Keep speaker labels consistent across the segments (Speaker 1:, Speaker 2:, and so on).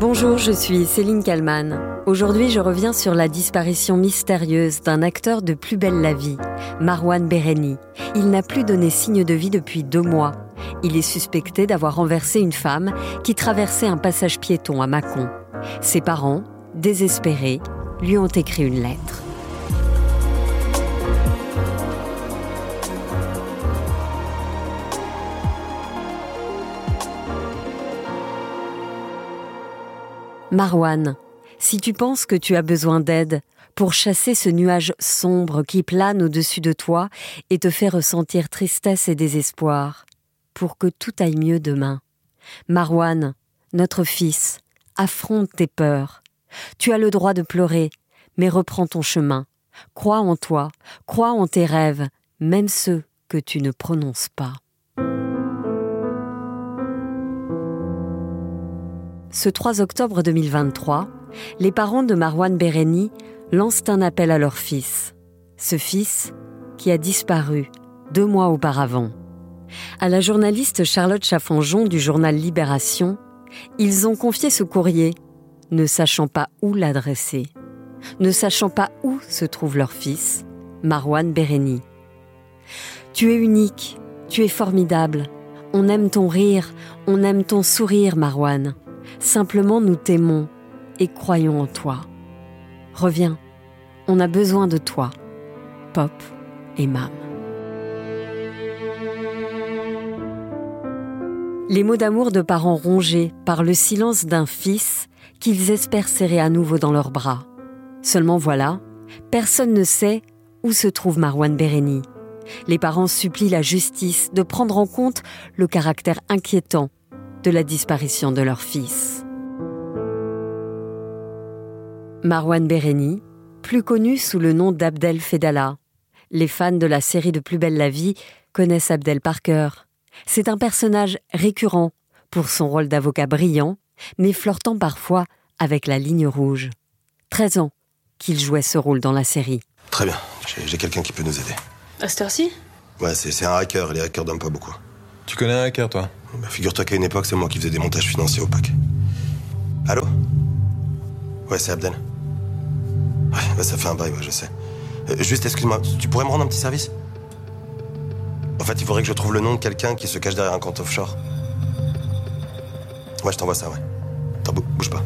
Speaker 1: Bonjour, je suis Céline Kalman. Aujourd'hui, je reviens sur la disparition mystérieuse d'un acteur de Plus belle la vie, Marwan Bereni. Il n'a plus donné signe de vie depuis deux mois. Il est suspecté d'avoir renversé une femme qui traversait un passage piéton à Mâcon. Ses parents, désespérés, lui ont écrit une lettre. Marwan, si tu penses que tu as besoin d'aide pour chasser ce nuage sombre qui plane au-dessus de toi et te fait ressentir tristesse et désespoir, pour que tout aille mieux demain. Marwan, notre fils, affronte tes peurs. Tu as le droit de pleurer, mais reprends ton chemin. Crois en toi, crois en tes rêves, même ceux que tu ne prononces pas. Ce 3 octobre 2023, les parents de Marwan Bereni lancent un appel à leur fils. Ce fils qui a disparu deux mois auparavant. À la journaliste Charlotte Chaffanjon du journal Libération, ils ont confié ce courrier, ne sachant pas où l'adresser, ne sachant pas où se trouve leur fils, Marwan Bereni. Tu es unique, tu es formidable, on aime ton rire, on aime ton sourire, Marwan. Simplement nous t'aimons et croyons en toi. Reviens, on a besoin de toi. Pop et Mam. Les mots d'amour de parents rongés par le silence d'un fils qu'ils espèrent serrer à nouveau dans leurs bras. Seulement voilà, personne ne sait où se trouve Marwan Bereni. Les parents supplient la justice de prendre en compte le caractère inquiétant de la disparition de leur fils. Marwan Bereni, plus connu sous le nom d'Abdel Fedala. Les fans de la série de Plus belle la vie connaissent Abdel par cœur. C'est un personnage récurrent pour son rôle d'avocat brillant, mais flirtant parfois avec la ligne rouge. 13 ans qu'il jouait ce rôle dans la série.
Speaker 2: Très bien, j'ai quelqu'un qui peut nous aider.
Speaker 3: À cette heure-ci?
Speaker 2: Ouais, c'est un hacker, les hackers donnent pas beaucoup.
Speaker 4: Tu connais un hacker, toi
Speaker 2: bah, Figure-toi qu'à une époque, c'est moi qui faisais des montages financiers opaques. Allô Ouais, c'est Abdel. Ouais, bah, ça fait un bail, ouais, je sais. Euh, juste, excuse-moi, tu pourrais me rendre un petit service? En fait, il faudrait que je trouve le nom de quelqu'un qui se cache derrière un compte offshore. Ouais, je t'envoie ça, ouais. Attends, bouge pas.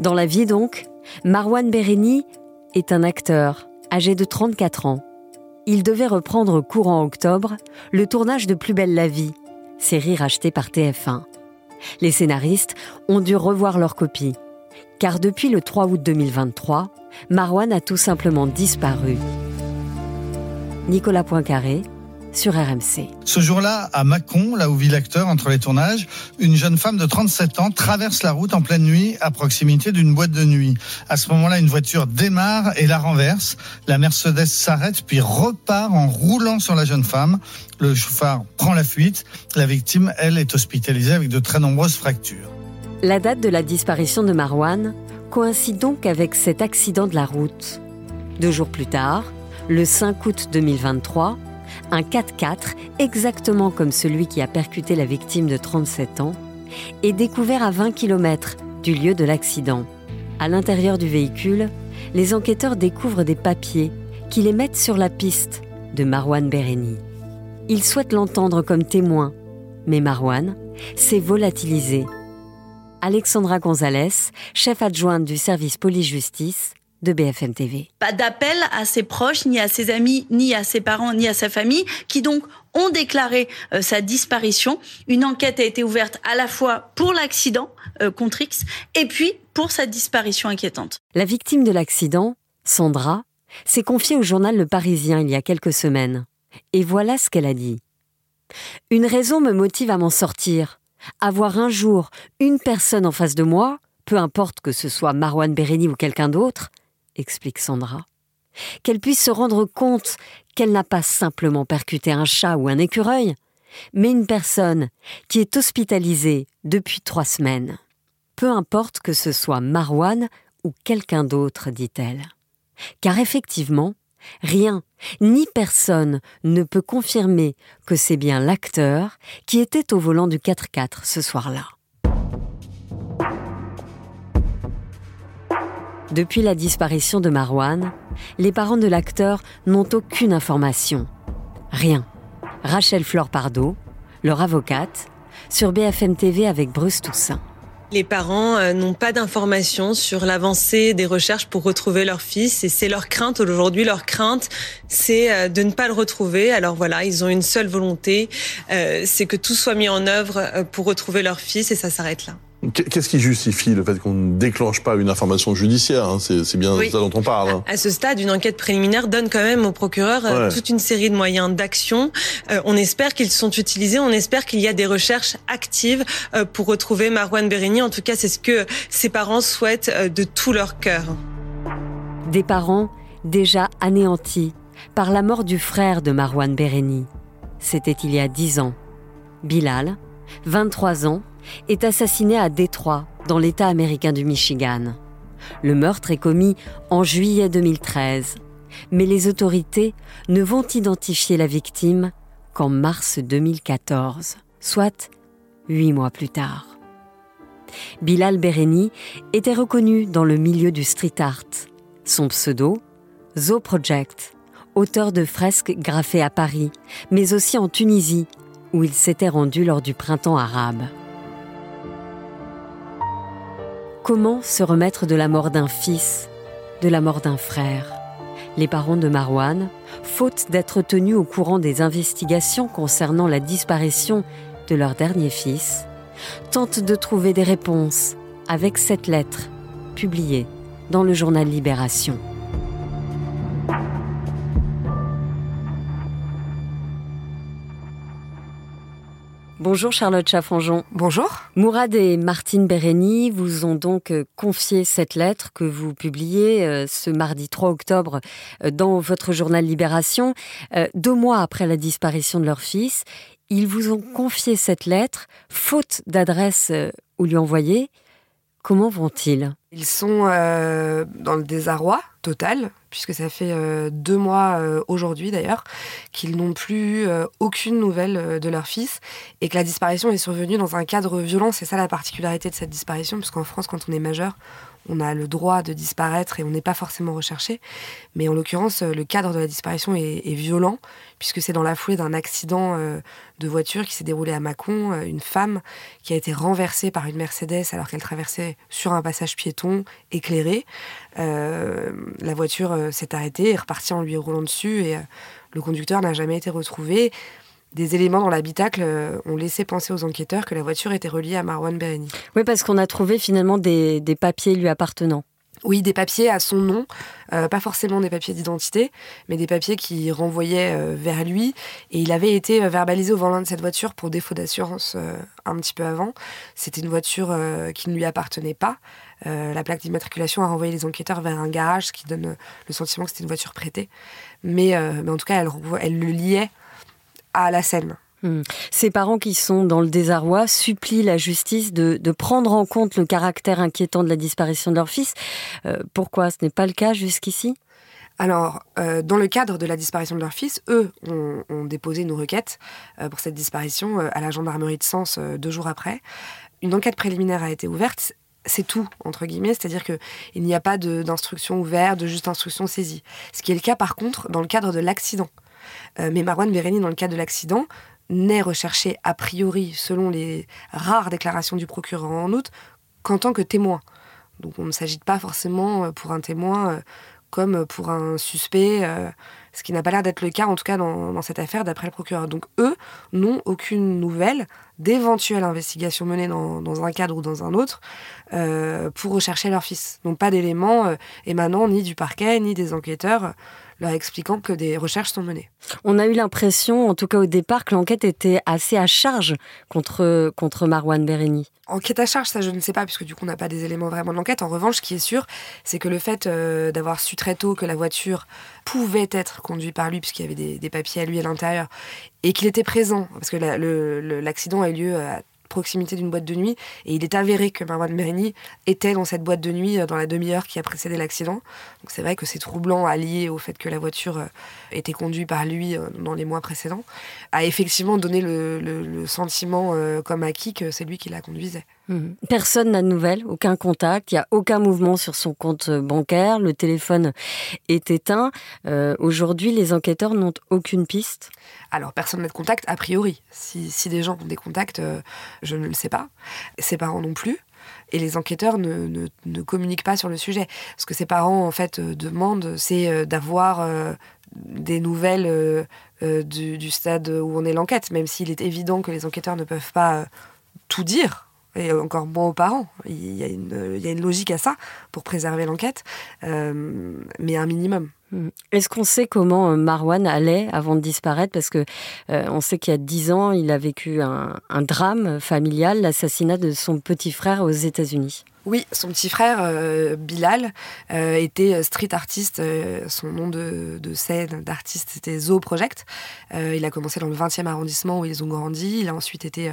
Speaker 1: Dans la vie, donc, Marwan Bereni est un acteur âgé de 34 ans il devait reprendre courant octobre le tournage de Plus belle la vie, série rachetée par TF1. Les scénaristes ont dû revoir leur copie, car depuis le 3 août 2023, Marwan a tout simplement disparu. Nicolas Poincaré, sur RMC.
Speaker 5: Ce jour-là, à Mâcon, là où vit l'acteur entre les tournages, une jeune femme de 37 ans traverse la route en pleine nuit à proximité d'une boîte de nuit. À ce moment-là, une voiture démarre et la renverse. La Mercedes s'arrête puis repart en roulant sur la jeune femme. Le chauffeur prend la fuite. La victime, elle, est hospitalisée avec de très nombreuses fractures.
Speaker 1: La date de la disparition de Marwan coïncide donc avec cet accident de la route. Deux jours plus tard, le 5 août 2023, un 4x4, exactement comme celui qui a percuté la victime de 37 ans, est découvert à 20 km du lieu de l'accident. À l'intérieur du véhicule, les enquêteurs découvrent des papiers qui les mettent sur la piste de Marwan Bereni. Ils souhaitent l'entendre comme témoin, mais Marwan s'est volatilisé. Alexandra Gonzalez, chef adjointe du service police-justice, de BFM TV.
Speaker 3: Pas d'appel à ses proches, ni à ses amis, ni à ses parents, ni à sa famille, qui donc ont déclaré euh, sa disparition. Une enquête a été ouverte à la fois pour l'accident euh, contre X et puis pour sa disparition inquiétante.
Speaker 1: La victime de l'accident, Sandra, s'est confiée au journal Le Parisien il y a quelques semaines. Et voilà ce qu'elle a dit. Une raison me motive à m'en sortir. Avoir un jour une personne en face de moi, peu importe que ce soit Marwan Bereni ou quelqu'un d'autre, explique Sandra. Qu'elle puisse se rendre compte qu'elle n'a pas simplement percuté un chat ou un écureuil, mais une personne qui est hospitalisée depuis trois semaines. Peu importe que ce soit Marwan ou quelqu'un d'autre, dit-elle. Car effectivement, rien, ni personne ne peut confirmer que c'est bien l'acteur qui était au volant du 4x4 ce soir-là. Depuis la disparition de Marwan, les parents de l'acteur n'ont aucune information. Rien. Rachel Flore Pardo, leur avocate, sur BFM TV avec Bruce Toussaint.
Speaker 4: Les parents euh, n'ont pas d'informations sur l'avancée des recherches pour retrouver leur fils et c'est leur crainte aujourd'hui. Leur crainte, c'est euh, de ne pas le retrouver. Alors voilà, ils ont une seule volonté, euh, c'est que tout soit mis en œuvre pour retrouver leur fils et ça s'arrête là.
Speaker 6: Qu'est-ce qui justifie le fait qu'on ne déclenche pas une information judiciaire hein? C'est bien ça dont on parle. Hein.
Speaker 4: À ce stade, une enquête préliminaire donne quand même au procureur euh, toute une série de moyens d'action. Euh, on espère qu'ils sont utilisés. On espère qu'il y a des recherches actives euh, pour retrouver Marwan Béréni. En tout cas, c'est ce que ses parents souhaitent de tout leur cœur.
Speaker 1: Des parents déjà anéantis par la mort du frère de Marwan Béréni. C'était il y a dix ans. Bilal, 23 ans, est assassiné à Détroit, dans l'État américain du Michigan. Le meurtre est commis en juillet 2013, mais les autorités ne vont identifier la victime qu'en mars 2014, soit huit mois plus tard. Bilal Bereni était reconnu dans le milieu du street art. Son pseudo, Zo Project, auteur de fresques graffées à Paris, mais aussi en Tunisie, où il s'était rendu lors du printemps arabe. Comment se remettre de la mort d'un fils, de la mort d'un frère? Les parents de Marwan, faute d'être tenus au courant des investigations concernant la disparition de leur dernier fils, tentent de trouver des réponses avec cette lettre publiée dans le journal Libération. Bonjour Charlotte Chaffanjon.
Speaker 7: Bonjour.
Speaker 1: Mourad et Martine Bérény vous ont donc euh, confié cette lettre que vous publiez euh, ce mardi 3 octobre euh, dans votre journal Libération. Deux mois après la disparition de leur fils, ils vous ont confié cette lettre, faute d'adresse où lui envoyer. Comment vont-ils?
Speaker 7: Ils sont dans le désarroi total puisque ça fait euh, deux mois euh, aujourd'hui d'ailleurs, qu'ils n'ont plus euh, aucune nouvelle de leur fils et que la disparition est survenue dans un cadre violent. C'est ça la particularité de cette disparition, puisqu'en France, quand on est majeur, on a le droit de disparaître et on n'est pas forcément recherché. Mais en l'occurrence, le cadre de la disparition est, violent, puisque c'est dans la foulée d'un accident de voiture qui s'est déroulé à Mâcon, une femme qui a été renversée par une Mercedes alors qu'elle traversait sur un passage piéton éclairé. la voiture s'est arrêté, est reparti en lui roulant dessus et euh, le conducteur n'a jamais été retrouvé. Des éléments dans l'habitacle euh, ont laissé penser aux enquêteurs que la voiture était reliée à Marwan Bereni.
Speaker 1: Oui, parce qu'on a trouvé finalement des, papiers lui appartenant.
Speaker 7: Oui, des papiers à son nom, euh, pas forcément des papiers d'identité, mais des papiers qui renvoyaient vers lui. Et il avait été verbalisé au volant de cette voiture pour défaut d'assurance un petit peu avant. C'était une voiture qui ne lui appartenait pas. Euh, la plaque d'immatriculation a renvoyé les enquêteurs vers un garage, ce qui donne le sentiment que c'était une voiture prêtée. Mais, euh, mais en tout cas, elle, elle, le liait à la scène.
Speaker 1: Hmm. Ces parents qui sont dans le désarroi supplient la justice de, prendre en compte le caractère inquiétant de la disparition de leur fils. Euh, pourquoi ce n'est pas le cas jusqu'ici?
Speaker 7: Alors, dans le cadre de la disparition de leur fils, eux ont, déposé une requête pour cette disparition à la gendarmerie de Sens deux jours après. Une enquête préliminaire a été ouverte c'est tout, entre guillemets, c'est-à-dire qu'il n'y a pas d'instruction ouverte, de juste instruction saisie. Ce qui est le cas, par contre, dans le cadre de l'accident. Euh, mais Marwan Béréni, dans le cadre de l'accident, n'est recherché a priori, selon les rares déclarations du procureur en août, qu'en tant que témoin. Donc on ne s'agit pas forcément euh, pour un témoin euh, comme pour un suspect, ce qui n'a pas l'air d'être le cas, en tout cas dans, cette affaire, d'après le procureur. Donc eux n'ont aucune nouvelle d'éventuelles investigations menées dans, un cadre ou dans un autre, euh, pour rechercher leur fils. Donc pas d'éléments euh, émanant ni du parquet ni des enquêteurs leur expliquant que des recherches sont menées.
Speaker 1: On a eu l'impression, en tout cas au départ, que l'enquête était assez à charge contre, contre Marwan Béréni.
Speaker 7: Enquête à charge, ça je ne sais pas, puisque du coup on n'a pas des éléments vraiment de l'enquête. En revanche, ce qui est sûr, c'est que le fait euh, d'avoir su très tôt que la voiture pouvait être conduite par lui, puisqu'il y avait des, papiers à lui à l'intérieur, et qu'il était présent, parce que l'accident a eu lieu à proximité d'une boîte de nuit. Et il est avéré que Marwan Berini était dans cette boîte de nuit dans la demi-heure qui a précédé l'accident. Donc c'est vrai que c'est troublant allié au fait que la voiture était conduite par lui dans les mois précédents, a effectivement donné le, le sentiment comme acquis que c'est lui qui la conduisait.
Speaker 1: Mhm. Personne n'a de nouvelles, aucun contact, il n'y a aucun mouvement sur son compte bancaire, le téléphone est éteint. Euh, aujourd'hui, les enquêteurs n'ont aucune piste
Speaker 7: Alors, personne n'a de contact, a priori. Si, des gens ont des contacts, euh, je ne le sais pas. Ses parents non plus. Et les enquêteurs ne, communiquent pas sur le sujet. Ce que ses parents, en fait, euh, demandent, c'est d'avoir des nouvelles du, stade où on est l'enquête, même s'il est évident que les enquêteurs ne peuvent pas tout dire et encore moins aux parents. Il y, a une, logique à ça pour préserver l'enquête, euh, mais un minimum.
Speaker 1: Hmm. Est-ce qu'on sait comment euh, Marwan allait avant de disparaître? Parce que euh, on sait qu'il y a dix ans, il a vécu un drame familial, l'assassinat de son petit frère aux États-Unis.
Speaker 7: Oui, son petit frère euh, Bilal euh, était street artiste. Euh, son nom de, scène d'artiste c'était Zo Project. il a commencé dans le 20e arrondissement où ils ont grandi. Il a ensuite été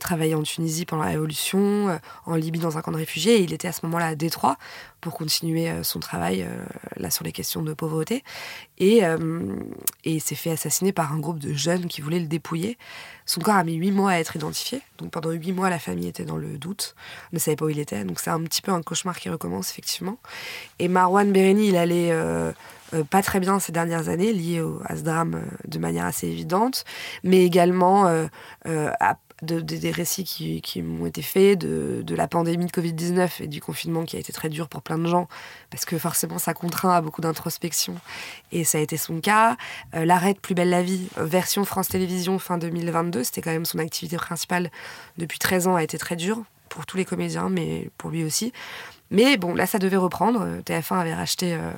Speaker 7: travaillé en Tunisie pendant la Révolution, en Libye dans un camp de réfugiés. Il était à ce moment-là à Détroit pour continuer son travail là sur les questions de pauvreté. Et, et il s'est fait assassiner par un groupe de jeunes qui voulaient le dépouiller. Son corps a mis huit mois à être identifié. Donc pendant huit mois, la famille était dans le doute, ne savait pas où il était. Donc c'est un petit peu un cauchemar qui recommence, effectivement. Et Marwan Bereni, il allait euh, euh, pas très bien ces dernières années, lié à ce drame euh, de manière assez évidente, mais également à de, des récits qui, qui m'ont été faits, de, de, la pandémie de Covid-19 et du confinement qui a été très dur pour plein de gens, parce que forcément ça contraint à beaucoup d'introspection, et ça a été son cas. Euh, L'arrêt de Plus belle la vie, euh, version France Télévisions fin 2022, c'était quand même son activité principale depuis 13 ans, a été très dur pour tous les comédiens, mais pour lui aussi. Mais bon, là ça devait reprendre, TF1 avait racheté... Euh, euh,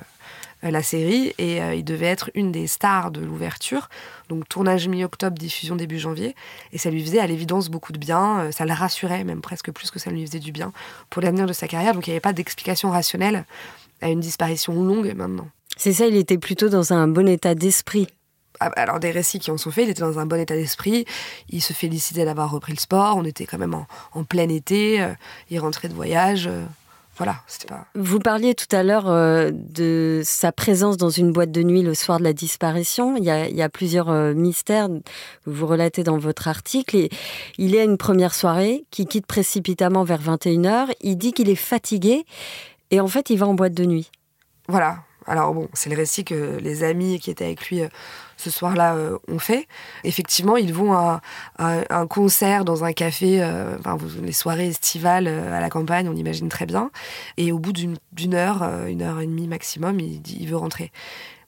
Speaker 7: la série et euh, il devait être une des stars de l'ouverture. Donc tournage mi-octobre, diffusion début janvier. Et ça lui faisait à l'évidence beaucoup de bien. Euh, ça le rassurait même presque plus que ça lui faisait du bien pour l'avenir de sa carrière. Donc il n'y avait pas d'explication rationnelle à une disparition longue maintenant.
Speaker 1: C'est ça, il était plutôt dans un bon état d'esprit
Speaker 7: ah, alors des récits qui en sont faits, il était dans un bon état d'esprit, il se félicitait d'avoir repris le sport, on était quand même en, plein été, il rentrait de voyage, voilà, pas.
Speaker 1: Vous parliez tout à l'heure euh, de sa présence dans une boîte de nuit le soir de la disparition. Il y a, plusieurs euh, mystères que vous relatez dans votre article. Et il est à une première soirée qui quitte précipitamment vers 21h. Il dit qu'il est fatigué et en fait, il va en boîte de nuit.
Speaker 7: Voilà. Alors bon, c'est le récit que les amis qui étaient avec lui euh, ce soir-là euh, ont fait. Effectivement, ils vont à, un concert dans un café, euh, les soirées estivales à la campagne, on imagine très bien. Et au bout d'une heure, une heure et demie maximum, il, veut rentrer.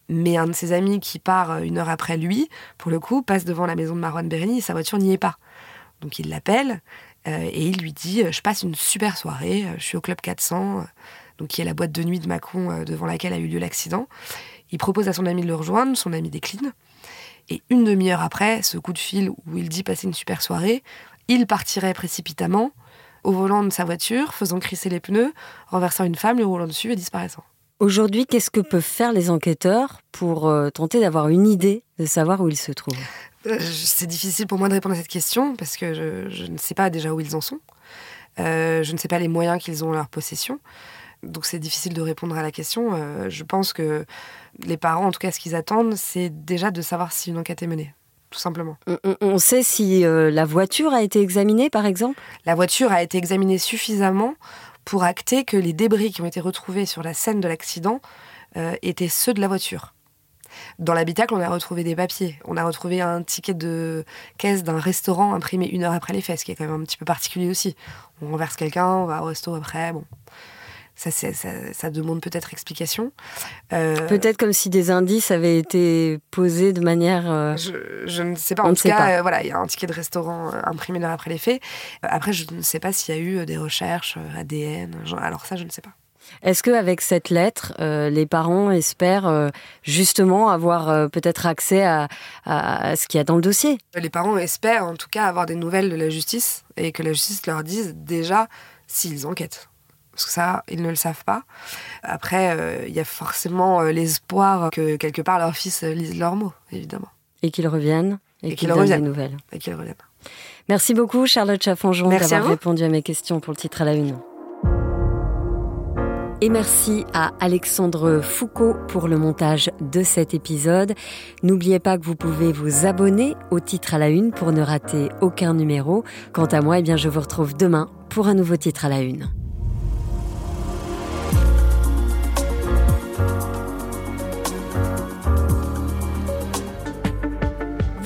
Speaker 7: Mais un de ses amis qui part une heure après lui, pour le coup, passe devant la maison de Marwan Bereni et sa voiture n'y est pas. Donc il l'appelle et il lui dit Je passe une super soirée, je suis au Club 400 donc qui est la boîte de nuit de Macron euh, devant laquelle a eu lieu l'accident. Il propose à son ami de le rejoindre, son ami décline. Et une demi-heure après, ce coup de fil où il dit passer une super soirée, il partirait précipitamment au volant de sa voiture, faisant crisser les pneus, renversant une femme, lui roulant dessus et disparaissant.
Speaker 1: Aujourd'hui, qu'est-ce que peuvent faire les enquêteurs pour euh, tenter d'avoir une idée de savoir où ils se trouvent?
Speaker 7: Euh, C'est difficile pour moi de répondre à cette question parce que je, ne sais pas déjà où ils en sont. je ne sais pas les moyens qu'ils ont en leur possession. Donc c'est difficile de répondre à la question. Euh, je pense que les parents, en tout cas, ce qu'ils attendent, c'est déjà de savoir si une enquête est menée. Tout simplement.
Speaker 1: On, sait si euh, la voiture a été examinée, par exemple?
Speaker 7: La voiture a été examinée suffisamment pour acter que les débris qui ont été retrouvés sur la scène de l'accident euh, étaient ceux de la voiture. Dans l'habitacle, on a retrouvé des papiers. On a retrouvé un ticket de caisse d'un restaurant imprimé une heure après les faits, ce qui est quand même un petit peu particulier aussi. On renverse quelqu'un, on va au resto après, bon. Ça, ça, demande peut-être explication.
Speaker 1: Euh, peut-être comme si des indices avaient été posés de manière. Euh,
Speaker 7: je, ne sais pas. en tout cas, euh, voilà, il y a un ticket de restaurant imprimé l'heure après les faits. après, je ne sais pas s'il y a eu des recherches ADN. Alors ça, je ne sais pas.
Speaker 1: Est-ce qu'avec cette lettre, les parents espèrent justement avoir peut-être accès à, à, ce qu'il y a dans le dossier?
Speaker 7: Les parents espèrent en tout cas avoir des nouvelles de la justice et que la justice leur dise déjà s'ils enquêtent parce que ça, ils ne le savent pas. Après, euh, il y a forcément euh, l'espoir que quelque part leur fils lise leurs mots, évidemment.
Speaker 1: Et qu'ils reviennent, et, qu'ils reviennent des nouvelles.
Speaker 7: Et qu'ils reviennent.
Speaker 1: Merci beaucoup Charlotte Chaffanjon d'avoir répondu à mes questions pour le titre à la une. Et merci à Alexandre Foucault pour le montage de cet épisode. N'oubliez pas que vous pouvez vous abonner au titre à la une pour ne rater aucun numéro. Quant à moi, eh bien, je vous retrouve demain pour un nouveau titre à la une.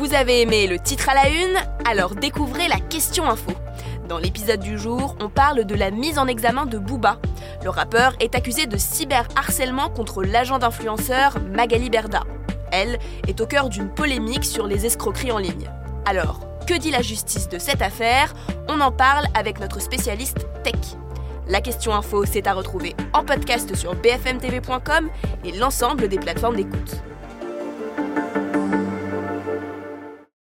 Speaker 8: Vous avez aimé le titre à la une Alors découvrez la question info. Dans l'épisode du jour, on parle de la mise en examen de Booba. Le rappeur est accusé de cyberharcèlement contre l'agent d'influenceur Magali Berda. Elle est au cœur d'une polémique sur les escroqueries en ligne. Alors, que dit la justice de cette affaire? On en parle avec notre spécialiste tech. La question info, c'est à retrouver en podcast sur bfmtv.com et l'ensemble des plateformes d'écoute.